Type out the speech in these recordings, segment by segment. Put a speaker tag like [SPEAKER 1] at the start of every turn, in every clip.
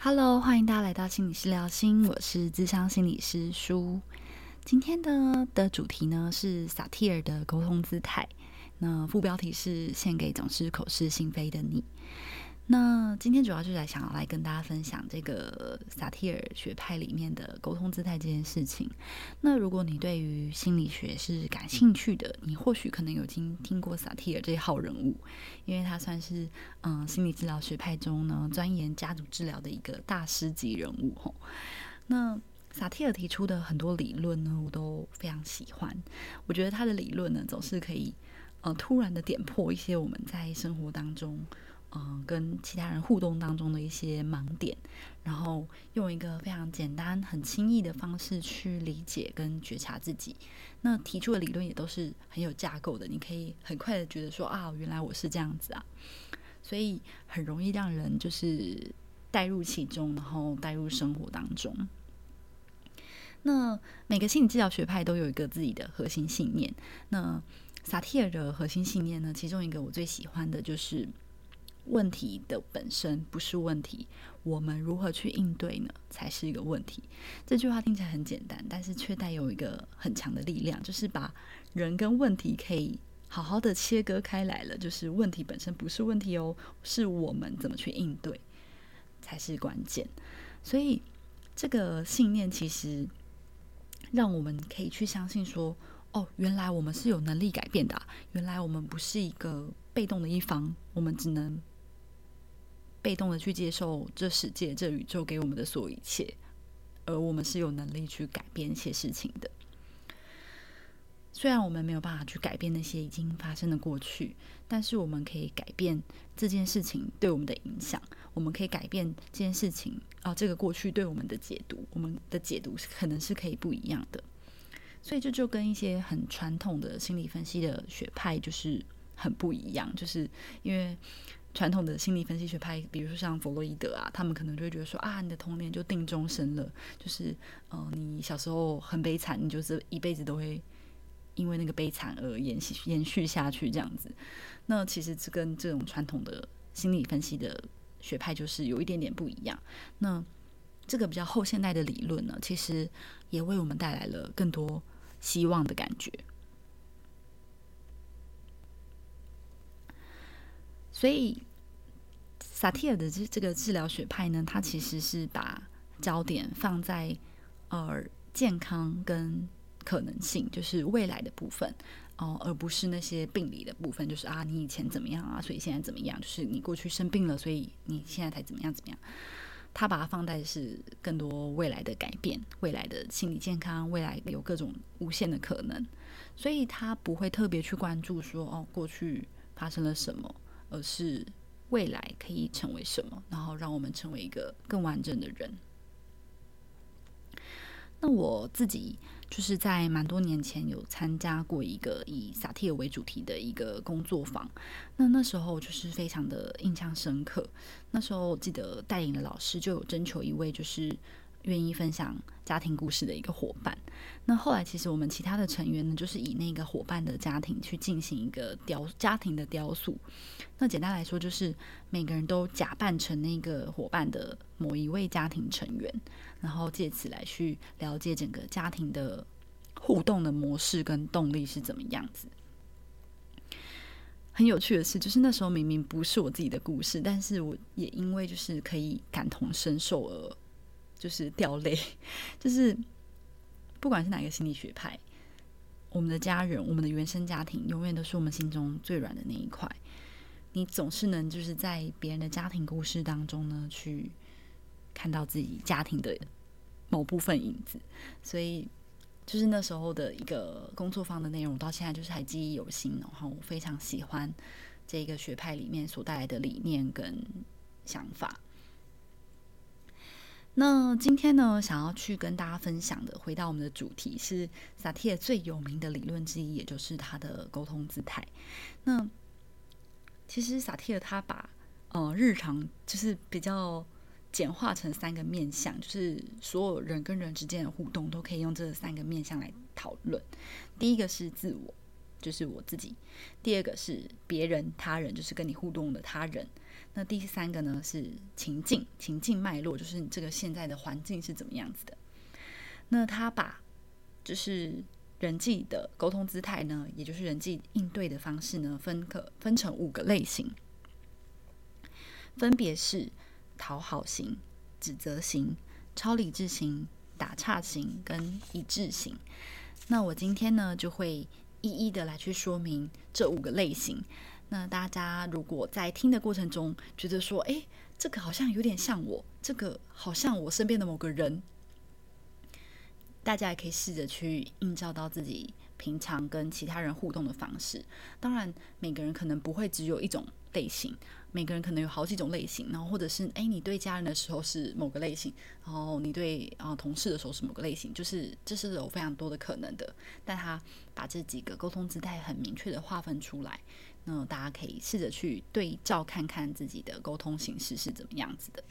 [SPEAKER 1] Hello，欢迎大家来到心理师聊心，我是智商心理师舒。今天的的主题呢是萨提尔的沟通姿态，那副标题是献给总是口是心非的你。那今天主要就是来想要来跟大家分享这个萨提尔学派里面的沟通姿态这件事情。那如果你对于心理学是感兴趣的，你或许可能有经听过萨提尔这一号人物，因为他算是嗯心理治疗学派中呢钻研家族治疗的一个大师级人物吼。那萨提尔提出的很多理论呢，我都非常喜欢。我觉得他的理论呢，总是可以呃突然的点破一些我们在生活当中。嗯，跟其他人互动当中的一些盲点，然后用一个非常简单、很轻易的方式去理解跟觉察自己。那提出的理论也都是很有架构的，你可以很快的觉得说啊，原来我是这样子啊，所以很容易让人就是带入其中，然后带入生活当中。那每个心理治疗学派都有一个自己的核心信念。那萨提尔的核心信念呢，其中一个我最喜欢的就是。问题的本身不是问题，我们如何去应对呢？才是一个问题。这句话听起来很简单，但是却带有一个很强的力量，就是把人跟问题可以好好的切割开来了。就是问题本身不是问题哦，是我们怎么去应对才是关键。所以这个信念其实让我们可以去相信说：哦，原来我们是有能力改变的，原来我们不是一个被动的一方，我们只能。被动的去接受这世界、这宇宙给我们的所有一切，而我们是有能力去改变一些事情的。虽然我们没有办法去改变那些已经发生的过去，但是我们可以改变这件事情对我们的影响。我们可以改变这件事情啊，这个过去对我们的解读，我们的解读可能是可以不一样的。所以这就跟一些很传统的心理分析的学派就是很不一样，就是因为。传统的心理分析学派，比如说像弗洛伊德啊，他们可能就会觉得说啊，你的童年就定终身了，就是呃，你小时候很悲惨，你就是一辈子都会因为那个悲惨而延续延续下去这样子。那其实这跟这种传统的心理分析的学派就是有一点点不一样。那这个比较后现代的理论呢，其实也为我们带来了更多希望的感觉。所以。萨提尔的这这个治疗学派呢，它其实是把焦点放在呃健康跟可能性，就是未来的部分哦，而不是那些病理的部分，就是啊你以前怎么样啊，所以现在怎么样，就是你过去生病了，所以你现在才怎么样怎么样。他把它放在是更多未来的改变，未来的心理健康，未来有各种无限的可能，所以他不会特别去关注说哦过去发生了什么，而是。未来可以成为什么？然后让我们成为一个更完整的人。那我自己就是在蛮多年前有参加过一个以萨提尔为主题的一个工作坊。那那时候就是非常的印象深刻。那时候记得带领的老师就有征求一位就是。愿意分享家庭故事的一个伙伴。那后来，其实我们其他的成员呢，就是以那个伙伴的家庭去进行一个雕家庭的雕塑。那简单来说，就是每个人都假扮成那个伙伴的某一位家庭成员，然后借此来去了解整个家庭的互动的模式跟动力是怎么样子。很有趣的是，就是那时候明明不是我自己的故事，但是我也因为就是可以感同身受而。就是掉泪，就是不管是哪个心理学派，我们的家人，我们的原生家庭，永远都是我们心中最软的那一块。你总是能就是在别人的家庭故事当中呢，去看到自己家庭的某部分影子。所以，就是那时候的一个工作坊的内容，到现在就是还记忆犹新。然后，我非常喜欢这个学派里面所带来的理念跟想法。那今天呢，想要去跟大家分享的，回到我们的主题是萨提尔最有名的理论之一，也就是他的沟通姿态。那其实萨提尔他把呃日常就是比较简化成三个面向，就是所有人跟人之间的互动都可以用这三个面向来讨论。第一个是自我，就是我自己；第二个是别人他人，就是跟你互动的他人；那第三个呢是情境，情境脉络，就是你这个现在的环境是怎么样子的。那他把就是人际的沟通姿态呢，也就是人际应对的方式呢，分可分成五个类型，分别是讨好型、指责型、超理智型、打岔型跟一致型。那我今天呢就会一一的来去说明这五个类型。那大家如果在听的过程中觉得说，哎，这个好像有点像我，这个好像我身边的某个人，大家也可以试着去映照到自己平常跟其他人互动的方式。当然，每个人可能不会只有一种类型，每个人可能有好几种类型。然后，或者是哎，你对家人的时候是某个类型，然后你对啊同事的时候是某个类型，就是这是有非常多的可能的。但他把这几个沟通姿态很明确的划分出来。那大家可以试着去对照看看自己的沟通形式是怎么样子的。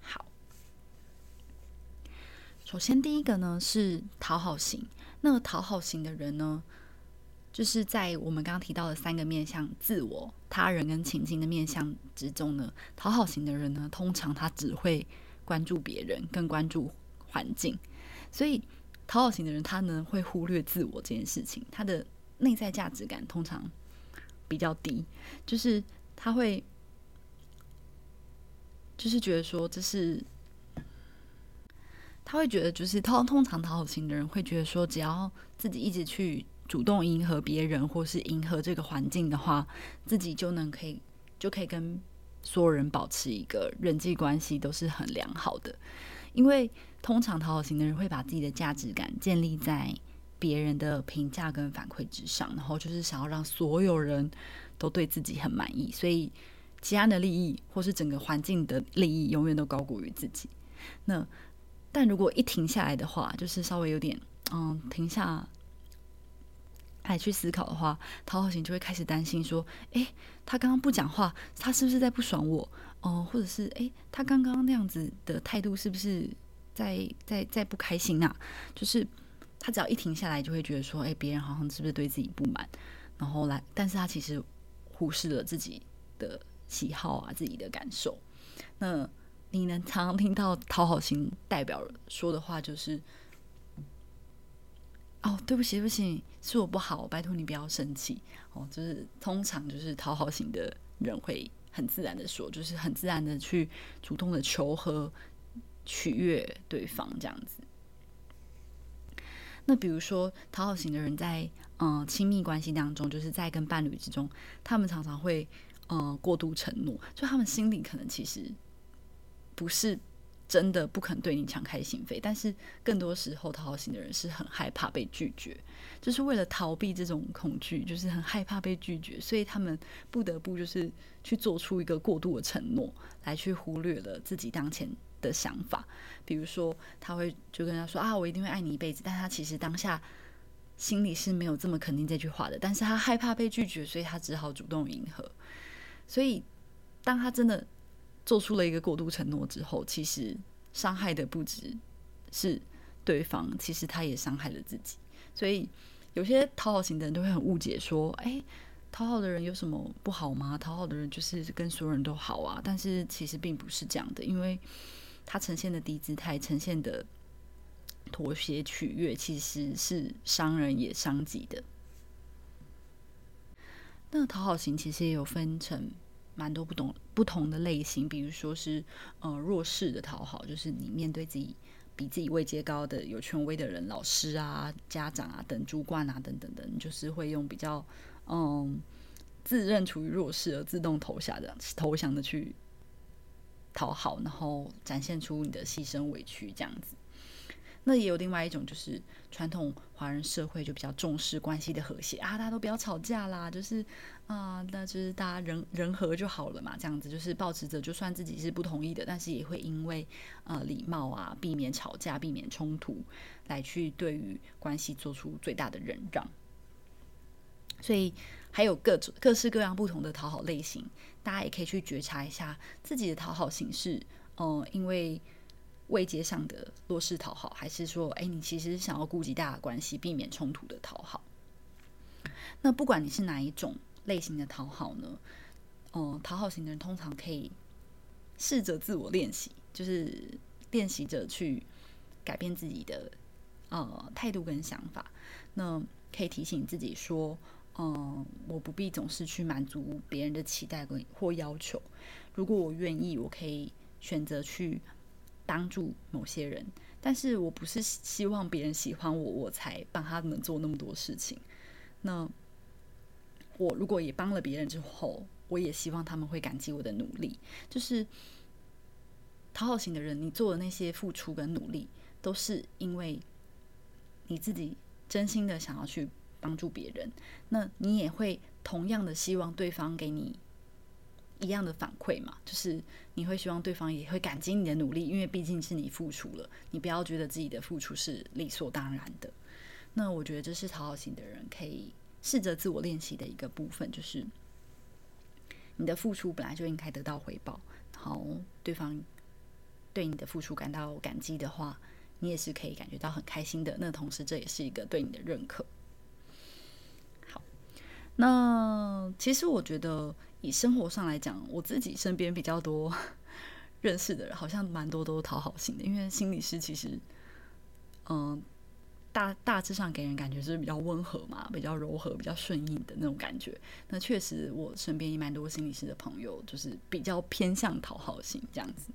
[SPEAKER 1] 好，首先第一个呢是讨好型。那讨好型的人呢，就是在我们刚刚提到的三个面向——自我、他人跟情境的面向之中呢，讨好型的人呢，通常他只会关注别人，更关注环境。所以，讨好型的人他呢会忽略自我这件事情，他的内在价值感通常。比较低，就是他会，就是觉得说这是，他会觉得就是通通常讨好型的人会觉得说，只要自己一直去主动迎合别人或是迎合这个环境的话，自己就能可以就可以跟所有人保持一个人际关系都是很良好的，因为通常讨好型的人会把自己的价值感建立在。别人的评价跟反馈之上，然后就是想要让所有人都对自己很满意，所以其他的利益或是整个环境的利益永远都高过于自己。那但如果一停下来的话，就是稍微有点嗯停下来去思考的话，讨好型就会开始担心说：诶，他刚刚不讲话，他是不是在不爽我？哦，或者是诶，他刚刚那样子的态度是不是在在在不开心啊？就是。他只要一停下来，就会觉得说：“哎，别人好像是不是对自己不满？”然后来，但是他其实忽视了自己的喜好啊，自己的感受。那你能常常听到讨好型代表说的话，就是：“哦，对不起，对不起，是我不好，拜托你不要生气。”哦，就是通常就是讨好型的人会很自然的说，就是很自然的去主动的求和、取悦对方这样子。那比如说，讨好型的人在嗯亲密关系当中，就是在跟伴侣之中，他们常常会嗯过度承诺，就他们心里可能其实不是真的不肯对你敞开心扉，但是更多时候讨好型的人是很害怕被拒绝，就是为了逃避这种恐惧，就是很害怕被拒绝，所以他们不得不就是去做出一个过度的承诺，来去忽略了自己当前。的想法，比如说他会就跟他说啊，我一定会爱你一辈子，但他其实当下心里是没有这么肯定这句话的，但是他害怕被拒绝，所以他只好主动迎合。所以当他真的做出了一个过度承诺之后，其实伤害的不只是对方，其实他也伤害了自己。所以有些讨好型的人都会很误解说，哎，讨好的人有什么不好吗？讨好的人就是跟所有人都好啊，但是其实并不是这样的，因为。他呈现的低姿态，呈现的妥协取悦，其实是伤人也伤己的。那讨好型其实也有分成蛮多不同不同的类型，比如说是呃弱势的讨好，就是你面对自己比自己位阶高的有权威的人，老师啊、家长啊等主管啊等等等，就是会用比较嗯自认处于弱势而自动投降的投降的去。讨好，然后展现出你的牺牲委屈这样子。那也有另外一种，就是传统华人社会就比较重视关系的和谐啊，大家都不要吵架啦，就是啊，那就是大家人人和就好了嘛，这样子就是保持着，就算自己是不同意的，但是也会因为呃礼貌啊，避免吵架，避免冲突，来去对于关系做出最大的忍让。所以。还有各种各式各样不同的讨好类型，大家也可以去觉察一下自己的讨好形式。嗯，因为位阶上的弱势讨好，还是说，哎，你其实想要顾及大家关系，避免冲突的讨好。那不管你是哪一种类型的讨好呢？嗯，讨好型的人通常可以试着自我练习，就是练习着去改变自己的呃态度跟想法。那可以提醒自己说，嗯，我不必总是去满足别人的期待跟或要求。如果我愿意，我可以选择去帮助某些人，但是我不是希望别人喜欢我，我才帮他们做那么多事情。那我如果也帮了别人之后，我也希望他们会感激我的努力。就是讨好型的人，你做的那些付出跟努力，都是因为你自己真心的想要去帮助别人。那你也会同样的希望对方给你一样的反馈嘛？就是你会希望对方也会感激你的努力，因为毕竟是你付出了，你不要觉得自己的付出是理所当然的。那我觉得这是讨好型的人可以试着自我练习的一个部分，就是你的付出本来就应该得到回报，然后对方对你的付出感到感激的话，你也是可以感觉到很开心的。那同时这也是一个对你的认可。好，那其实我觉得以生活上来讲，我自己身边比较多 认识的人，好像蛮多都讨好型的，因为心理师其实，嗯。大大致上给人感觉是比较温和嘛，比较柔和、比较顺应的那种感觉。那确实，我身边也蛮多心理师的朋友，就是比较偏向讨好型这样子。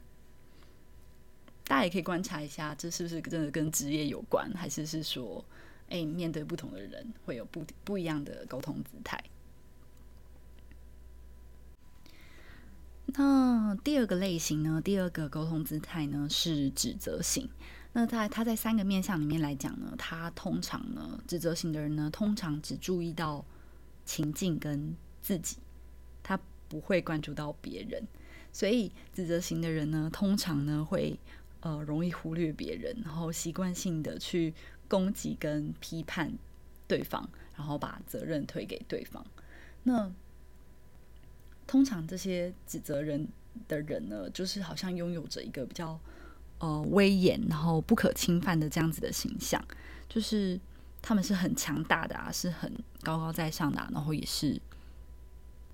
[SPEAKER 1] 大家也可以观察一下，这是不是真的跟职业有关，还是是说，哎，面对不同的人会有不不一样的沟通姿态。那第二个类型呢？第二个沟通姿态呢是指责型。那在他在三个面相里面来讲呢，他通常呢，指责型的人呢，通常只注意到情境跟自己，他不会关注到别人。所以指责型的人呢，通常呢会呃容易忽略别人，然后习惯性的去攻击跟批判对方，然后把责任推给对方。那通常这些指责人的人呢，就是好像拥有着一个比较。呃，威严，然后不可侵犯的这样子的形象，就是他们是很强大的啊，是很高高在上的，然后也是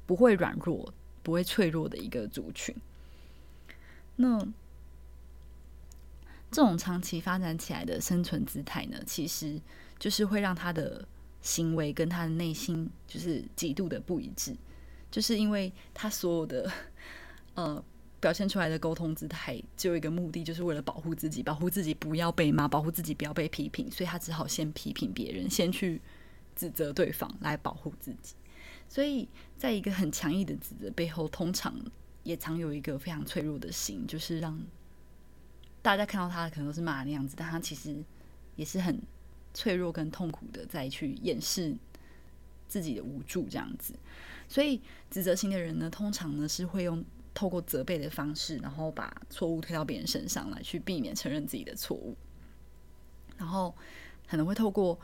[SPEAKER 1] 不会软弱、不会脆弱的一个族群。那这种长期发展起来的生存姿态呢，其实就是会让他的行为跟他的内心就是极度的不一致，就是因为他所有的呃。表现出来的沟通姿态只有一个目的，就是为了保护自己，保护自己不要被骂，保护自己不要被批评，所以他只好先批评别人，先去指责对方来保护自己。所以在一个很强硬的指责背后，通常也常有一个非常脆弱的心，就是让大家看到他可能都是骂那样子，但他其实也是很脆弱跟痛苦的，再去掩饰自己的无助这样子。所以指责型的人呢，通常呢是会用。透过责备的方式，然后把错误推到别人身上来，去避免承认自己的错误，然后可能会透过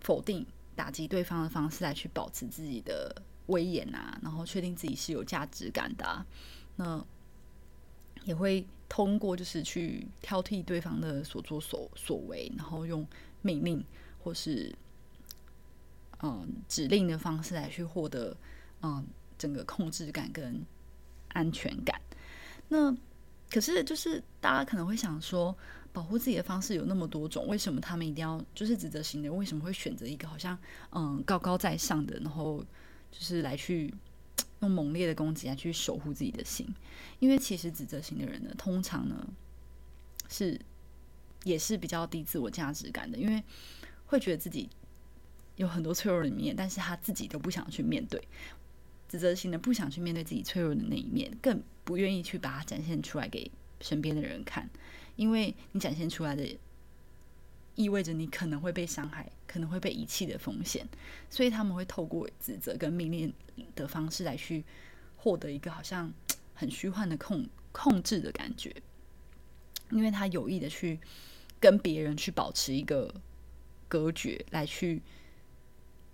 [SPEAKER 1] 否定、打击对方的方式来去保持自己的威严啊，然后确定自己是有价值感的。那也会通过就是去挑剔对方的所作所所为，然后用命令或是嗯指令的方式来去获得嗯整个控制感跟。安全感。那可是，就是大家可能会想说，保护自己的方式有那么多种，为什么他们一定要就是指责型的？为什么会选择一个好像嗯高高在上的，然后就是来去用猛烈的攻击来去守护自己的心？因为其实指责型的人呢，通常呢是也是比较低自我价值感的，因为会觉得自己有很多脆弱的一面，但是他自己都不想去面对。指责型的不想去面对自己脆弱的那一面，更不愿意去把它展现出来给身边的人看，因为你展现出来的意味着你可能会被伤害，可能会被遗弃的风险，所以他们会透过指责跟命令的方式来去获得一个好像很虚幻的控控制的感觉，因为他有意的去跟别人去保持一个隔绝，来去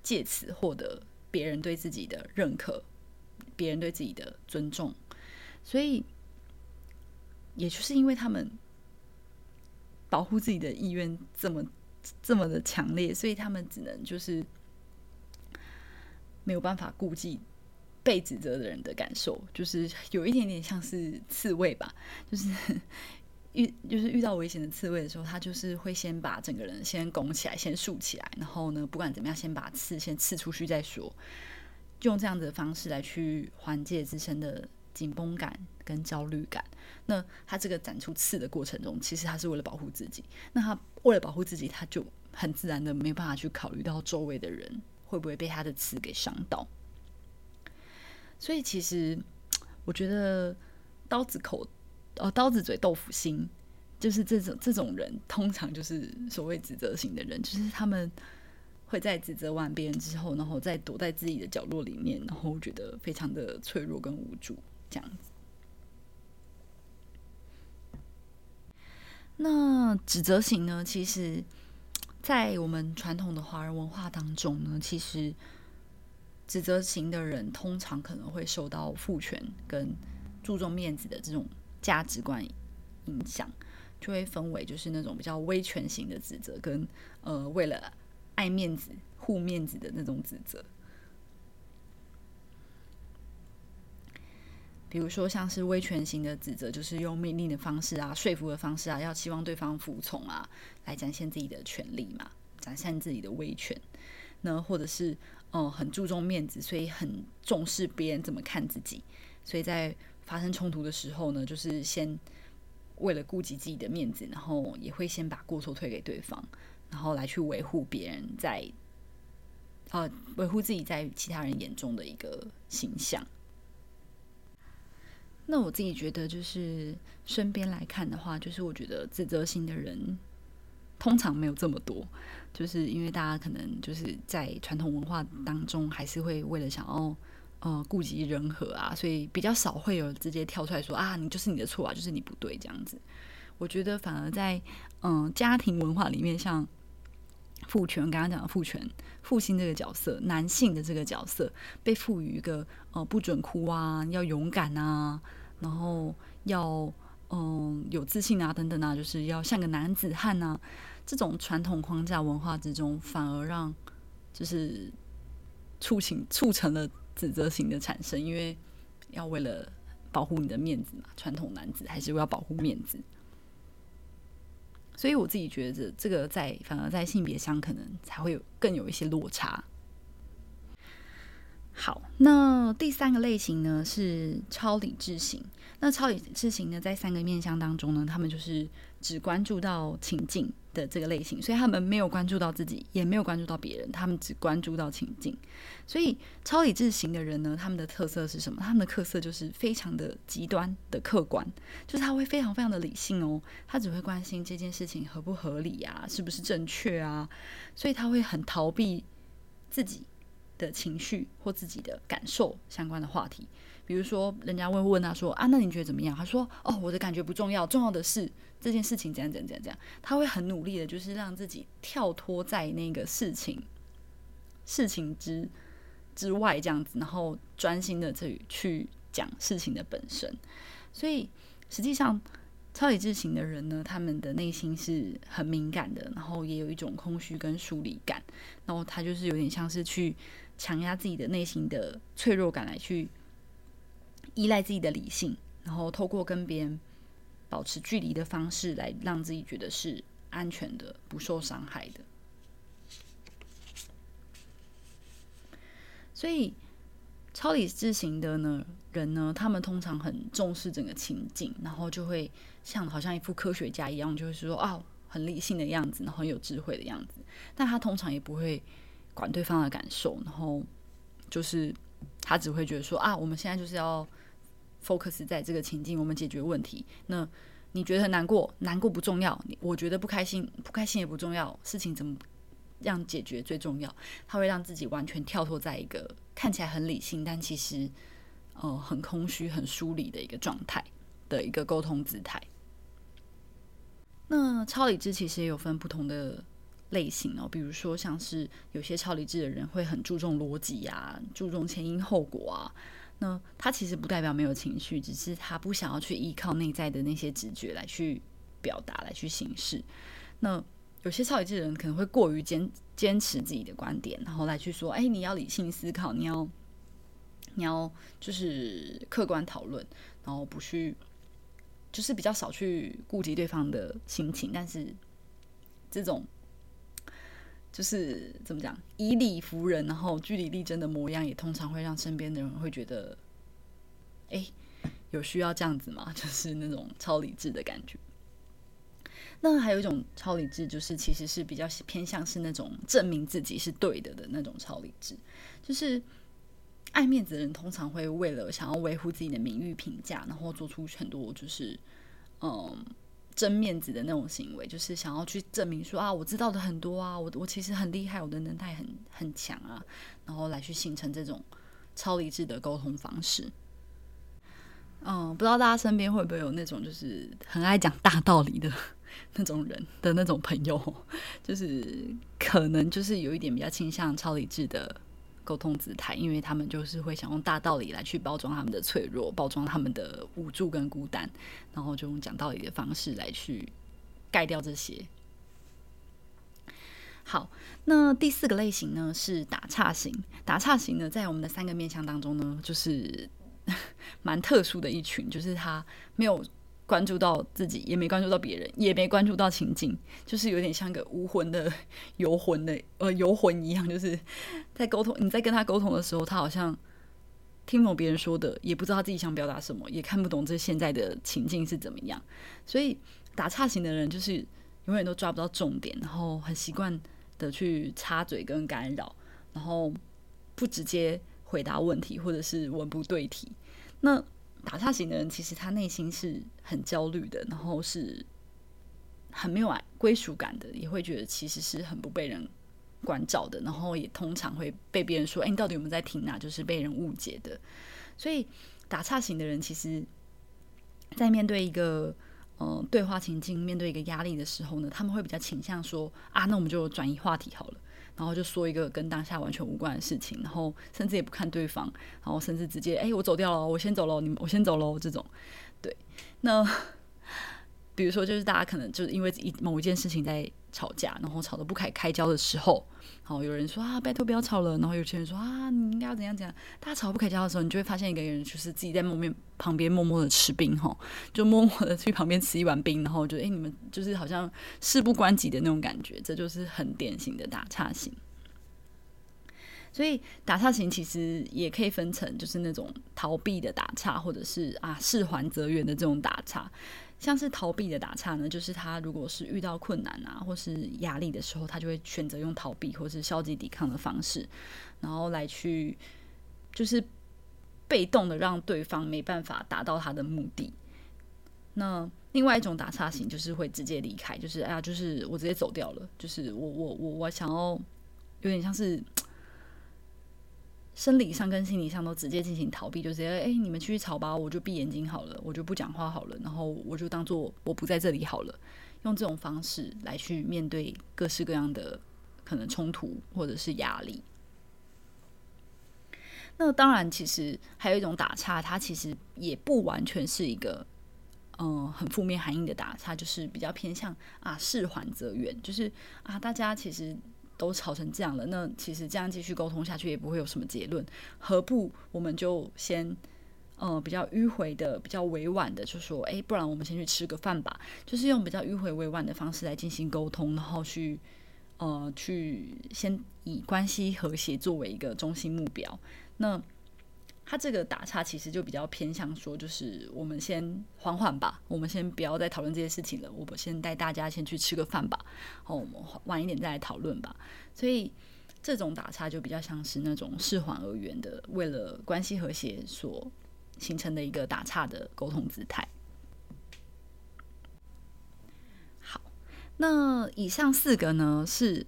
[SPEAKER 1] 借此获得。别人对自己的认可，别人对自己的尊重，所以也就是因为他们保护自己的意愿这么这么的强烈，所以他们只能就是没有办法顾及被指责的人的感受，就是有一点点像是刺猬吧，就是遇就是遇到危险的刺猬的时候，他就是会先把整个人先拱起来，先竖起来，然后呢，不管怎么样，先把刺先刺出去再说，用这样子的方式来去缓解自身的紧绷感跟焦虑感。那他这个展出刺的过程中，其实他是为了保护自己。那他为了保护自己，他就很自然的没办法去考虑到周围的人会不会被他的刺给伤到。所以其实我觉得刀子口。哦，刀子嘴豆腐心，就是这种这种人，通常就是所谓指责型的人，就是他们会在指责完别人之后，然后再躲在自己的角落里面，然后觉得非常的脆弱跟无助这样子。那指责型呢？其实，在我们传统的华人文化当中呢，其实指责型的人通常可能会受到父权跟注重面子的这种。价值观影响，就会分为就是那种比较威权型的指责，跟呃为了爱面子、护面子的那种指责。比如说，像是威权型的指责，就是用命令的方式啊、说服的方式啊，要希望对方服从啊，来展现自己的权利嘛，展现自己的威权。那或者是嗯很注重面子，所以很重视别人怎么看自己，所以在发生冲突的时候呢，就是先为了顾及自己的面子，然后也会先把过错推给对方，然后来去维护别人在，呃，维护自己在其他人眼中的一个形象。那我自己觉得，就是身边来看的话，就是我觉得自责心的人通常没有这么多，就是因为大家可能就是在传统文化当中，还是会为了想要。呃，顾及人和啊，所以比较少会有直接跳出来说啊，你就是你的错啊，就是你不对这样子。我觉得反而在嗯家庭文化里面，像父权，刚刚讲的父权，父亲这个角色，男性的这个角色，被赋予一个呃不准哭啊，要勇敢啊，然后要嗯有自信啊等等啊，就是要像个男子汉啊，这种传统框架文化之中，反而让就是促请促成了。指责型的产生，因为要为了保护你的面子嘛，传统男子还是要保护面子，所以我自己觉得这个在反而在性别上可能才会有更有一些落差。好，那第三个类型呢是超理智型。那超理智型呢，在三个面向当中呢，他们就是只关注到情境。的这个类型，所以他们没有关注到自己，也没有关注到别人，他们只关注到情境。所以超理智型的人呢，他们的特色是什么？他们的特色就是非常的极端的客观，就是他会非常非常的理性哦，他只会关心这件事情合不合理啊，是不是正确啊，所以他会很逃避自己的情绪或自己的感受相关的话题。比如说，人家会问他说：“啊，那你觉得怎么样？”他说：“哦，我的感觉不重要，重要的是这件事情怎样怎样怎样。”他会很努力的，就是让自己跳脱在那个事情事情之之外这样子，然后专心的去去讲事情的本身。所以，实际上超理智型的人呢，他们的内心是很敏感的，然后也有一种空虚跟疏离感，然后他就是有点像是去强压自己的内心的脆弱感来去。依赖自己的理性，然后透过跟别人保持距离的方式来让自己觉得是安全的、不受伤害的。所以，超理智型的呢人呢，他们通常很重视整个情境，然后就会像好像一副科学家一样，就是说啊，很理性的样子，然后很有智慧的样子。但他通常也不会管对方的感受，然后就是他只会觉得说啊，我们现在就是要。Focus 在这个情境，我们解决问题。那你觉得难过，难过不重要。我觉得不开心，不开心也不重要。事情怎么样解决最重要。他会让自己完全跳脱在一个看起来很理性，但其实呃很空虚、很疏离的一个状态的一个沟通姿态。那超理智其实也有分不同的类型哦，比如说像是有些超理智的人会很注重逻辑啊，注重前因后果啊。那他其实不代表没有情绪，只是他不想要去依靠内在的那些直觉来去表达、来去行事。那有些超级智人可能会过于坚坚持自己的观点，然后来去说：“哎，你要理性思考，你要你要就是客观讨论，然后不去，就是比较少去顾及对方的心情，但是这种就是怎么讲，以理服人，然后据理力争的模样，也通常会让身边的人会觉得，哎，有需要这样子吗？就是那种超理智的感觉。那还有一种超理智，就是其实是比较偏向是那种证明自己是对的的那种超理智，就是爱面子的人通常会为了想要维护自己的名誉评价，然后做出很多就是嗯争面子的那种行为，就是想要去证明说啊，我知道的很多啊，我我其实很厉害，我的能耐很很强啊，然后来去形成这种超理智的沟通方式。嗯，不知道大家身边会不会有那种就是很爱讲大道理的。那种人的那种朋友，就是可能就是有一点比较倾向超理智的沟通姿态，因为他们就是会想用大道理来去包装他们的脆弱，包装他们的无助跟孤单，然后就用讲道理的方式来去盖掉这些。好，那第四个类型呢是打岔型，打岔型呢在我们的三个面向当中呢，就是 蛮特殊的一群，就是他没有。关注到自己，也没关注到别人，也没关注到情境，就是有点像个无魂的游魂的呃游魂一样，就是在沟通。你在跟他沟通的时候，他好像听不懂别人说的，也不知道他自己想表达什么，也看不懂这现在的情境是怎么样。所以打岔型的人就是永远都抓不到重点，然后很习惯的去插嘴跟干扰，然后不直接回答问题，或者是文不对题。那打岔型的人，其实他内心是很焦虑的，然后是很没有归属感的，也会觉得其实是很不被人关照的，然后也通常会被别人说：“哎，你到底有没有在听啊？”就是被人误解的。所以打岔型的人，其实，在面对一个嗯对话情境、面对一个压力的时候呢，他们会比较倾向说：“啊，那我们就转移话题好了。”然后就说一个跟当下完全无关的事情，然后甚至也不看对方，然后甚至直接哎，我走掉了，我先走了，你们我先走了，这种，对，那。比如说，就是大家可能就是因为一某一件事情在吵架，然后吵得不开开交的时候，好有人说啊，拜托不要吵了，然后有些人说啊，你应该要怎样怎样。大家吵不开交的时候，你就会发现一个人就是自己在默面旁边默默的吃冰哈，就默默的去旁边吃一碗冰，然后就哎你们就是好像事不关己的那种感觉，这就是很典型的打岔型。所以打岔型其实也可以分成，就是那种逃避的打岔，或者是啊事缓则圆的这种打岔。像是逃避的打岔呢，就是他如果是遇到困难啊，或是压力的时候，他就会选择用逃避或是消极抵抗的方式，然后来去就是被动的让对方没办法达到他的目的。那另外一种打岔型就是会直接离开，就是哎呀，就是我直接走掉了，就是我我我我想要有点像是。生理上跟心理上都直接进行逃避，就直接哎，你们去吵吧，我就闭眼睛好了，我就不讲话好了，然后我就当做我不在这里好了，用这种方式来去面对各式各样的可能冲突或者是压力。那当然，其实还有一种打岔，它其实也不完全是一个嗯很负面含义的打岔，就是比较偏向啊事缓则圆，就是啊大家其实。都吵成这样了，那其实这样继续沟通下去也不会有什么结论，何不我们就先，呃，比较迂回的、比较委婉的，就说，哎，不然我们先去吃个饭吧，就是用比较迂回委婉的方式来进行沟通，然后去，呃，去先以关系和谐作为一个中心目标，那。他这个打岔其实就比较偏向说，就是我们先缓缓吧，我们先不要再讨论这些事情了，我们先带大家先去吃个饭吧，好，我们晚一点再来讨论吧。所以这种打岔就比较像是那种事缓而圆的，为了关系和谐所形成的一个打岔的沟通姿态。好，那以上四个呢是。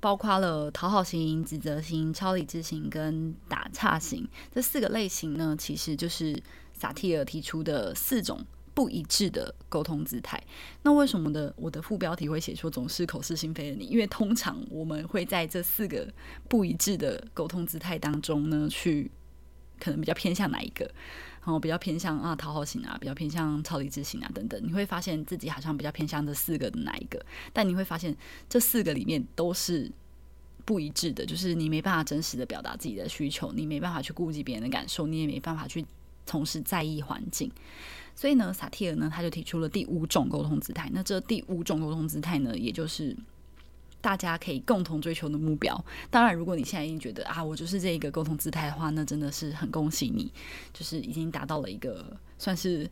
[SPEAKER 1] 包括了讨好型、指责型、超理智型跟打岔型这四个类型呢，其实就是萨提尔提出的四种不一致的沟通姿态。那为什么的我的副标题会写出总是口是心非的你？因为通常我们会在这四个不一致的沟通姿态当中呢，去可能比较偏向哪一个？然后比较偏向啊讨好型啊，比较偏向超理智型啊等等，你会发现自己好像比较偏向这四个的哪一个？但你会发现这四个里面都是不一致的，就是你没办法真实的表达自己的需求，你没办法去顾及别人的感受，你也没办法去同时在意环境。所以呢，萨提尔呢，他就提出了第五种沟通姿态。那这第五种沟通姿态呢，也就是大家可以共同追求的目标。当然，如果你现在已经觉得啊，我就是这一个沟通姿态的话，那真的是很恭喜你，就是已经达到了一个算是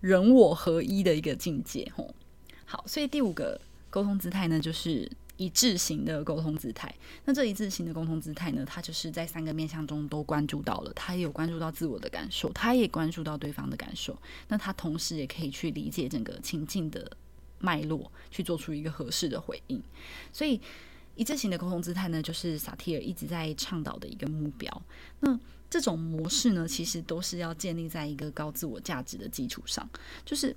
[SPEAKER 1] 人我合一的一个境界。吼，好，所以第五个沟通姿态呢，就是。一致型的沟通姿态，那这一致型的沟通姿态呢？它就是在三个面向中都关注到了，他也有关注到自我的感受，他也关注到对方的感受。那他同时也可以去理解整个情境的脉络，去做出一个合适的回应。所以，一致型的沟通姿态呢，就是萨提尔一直在倡导的一个目标。那这种模式呢，其实都是要建立在一个高自我价值的基础上。就是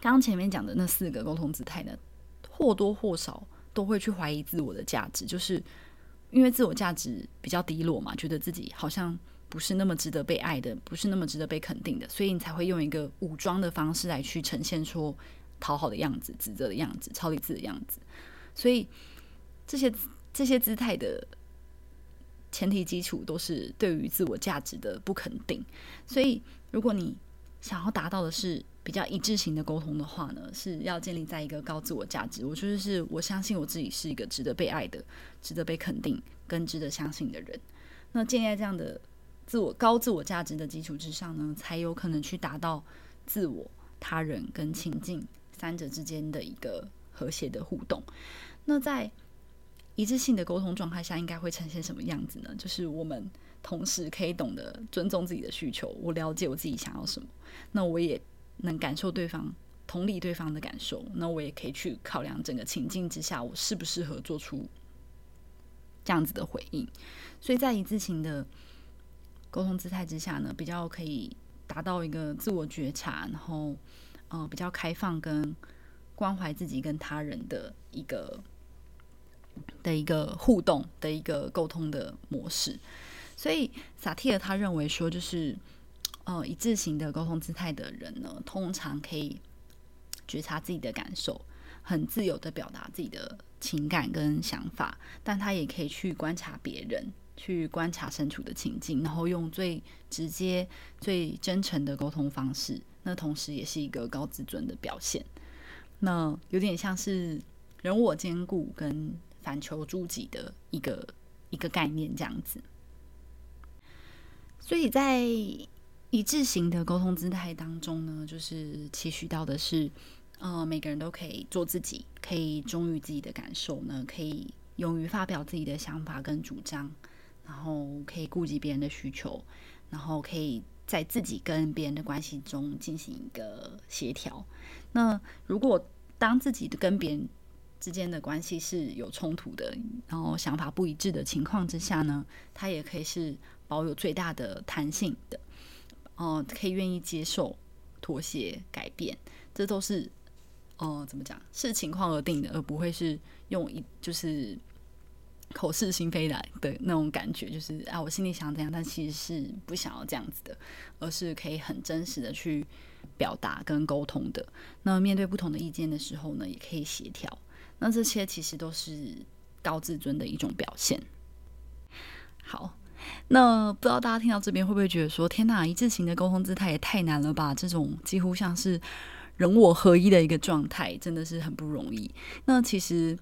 [SPEAKER 1] 刚刚前面讲的那四个沟通姿态呢，或多或少。都会去怀疑自我的价值，就是因为自我价值比较低落嘛，觉得自己好像不是那么值得被爱的，不是那么值得被肯定的，所以你才会用一个武装的方式来去呈现出讨好的样子、指责的样子、超理智的样子。所以这些这些姿态的前提基础都是对于自我价值的不肯定。所以如果你想要达到的是。比较一致性的沟通的话呢，是要建立在一个高自我价值。我觉得是我相信我自己是一个值得被爱的、值得被肯定、跟值得相信的人。那建立在这样的自我高自我价值的基础之上呢，才有可能去达到自我、他人跟情境三者之间的一个和谐的互动。那在一致性的沟通状态下，应该会呈现什么样子呢？就是我们同时可以懂得尊重自己的需求，我了解我自己想要什么，那我也。能感受对方，同理对方的感受，那我也可以去考量整个情境之下，我适不适合做出这样子的回应。所以在一致性的沟通姿态之下呢，比较可以达到一个自我觉察，然后呃比较开放跟关怀自己跟他人的一个的一个互动的一个沟通的模式。所以萨提尔他认为说，就是。呃，一致型的沟通姿态的人呢，通常可以觉察自己的感受，很自由的表达自己的情感跟想法，但他也可以去观察别人，去观察身处的情境，然后用最直接、最真诚的沟通方式。那同时也是一个高自尊的表现。那有点像是人我兼顾跟反求诸己的一个一个概念这样子。所以在一致型的沟通姿态当中呢，就是期许到的是，呃，每个人都可以做自己，可以忠于自己的感受呢，可以勇于发表自己的想法跟主张，然后可以顾及别人的需求，然后可以在自己跟别人的关系中进行一个协调。那如果当自己的跟别人之间的关系是有冲突的，然后想法不一致的情况之下呢，他也可以是保有最大的弹性的。哦，可以愿意接受、妥协、改变，这都是哦，怎么讲？视情况而定的，而不会是用一就是口是心非来的那种感觉，就是啊，我心里想怎样，但其实是不想要这样子的，而是可以很真实的去表达跟沟通的。那面对不同的意见的时候呢，也可以协调。那这些其实都是高自尊的一种表现。好。那不知道大家听到这边会不会觉得说：“天哪，一致型的沟通姿态也太难了吧？这种几乎像是人我合一的一个状态，真的是很不容易。”那其实，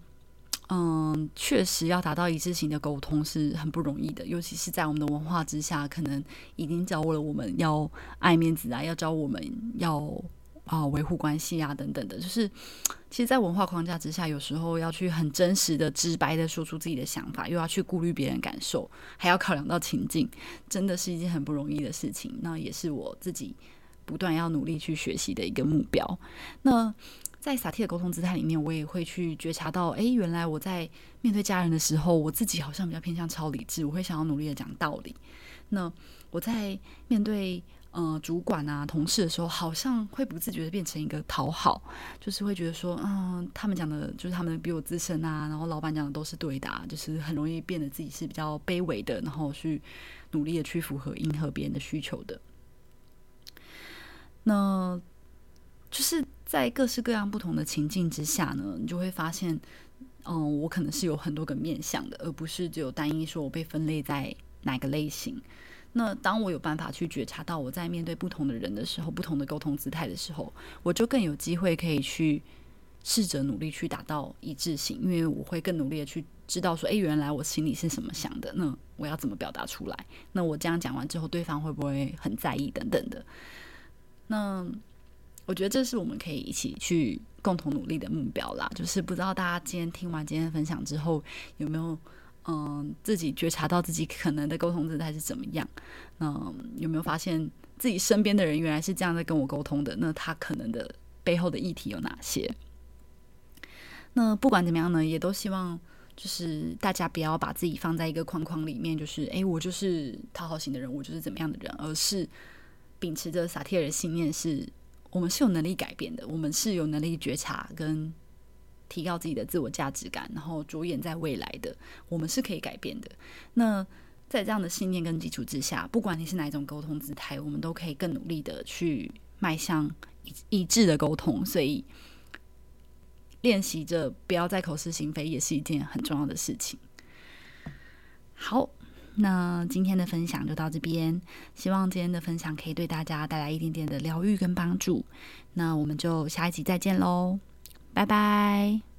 [SPEAKER 1] 嗯，确实要达到一致性的沟通是很不容易的，尤其是在我们的文化之下，可能已经教了我们要爱面子啊，要教我们要。啊，维护关系啊，等等的，就是其实，在文化框架之下，有时候要去很真实的、直白的说出自己的想法，又要去顾虑别人感受，还要考量到情境，真的是一件很不容易的事情。那也是我自己不断要努力去学习的一个目标。那在萨提的沟通姿态里面，我也会去觉察到，哎，原来我在面对家人的时候，我自己好像比较偏向超理智，我会想要努力的讲道理。那我在面对呃，主管啊，同事的时候，好像会不自觉的变成一个讨好，就是会觉得说，嗯，他们讲的，就是他们比我资深啊，然后老板讲的都是对的，啊就是很容易变得自己是比较卑微的，然后去努力的去符合迎合别人的需求的。那就是在各式各样不同的情境之下呢，你就会发现，嗯，我可能是有很多个面向的，而不是只有单一说我被分类在哪个类型。那当我有办法去觉察到我在面对不同的人的时候，不同的沟通姿态的时候，我就更有机会可以去试着努力去达到一致性，因为我会更努力的去知道说，诶，原来我心里是什么想的，那我要怎么表达出来？那我这样讲完之后，对方会不会很在意等等的？那我觉得这是我们可以一起去共同努力的目标啦。就是不知道大家今天听完今天的分享之后，有没有？嗯，自己觉察到自己可能的沟通姿态是怎么样？那有没有发现自己身边的人原来是这样在跟我沟通的？那他可能的背后的议题有哪些？那不管怎么样呢，也都希望就是大家不要把自己放在一个框框里面，就是诶，我就是讨好型的人，我就是怎么样的人，而是秉持着萨提尔的信念，是我们是有能力改变的，我们是有能力觉察跟。提高自己的自我价值感，然后着眼在未来的，我们是可以改变的。那在这样的信念跟基础之下，不管你是哪一种沟通姿态，我们都可以更努力的去迈向一致的沟通。所以，练习着不要再口是心非，也是一件很重要的事情。好，那今天的分享就到这边，希望今天的分享可以对大家带来一点点的疗愈跟帮助。那我们就下一集再见喽。拜拜。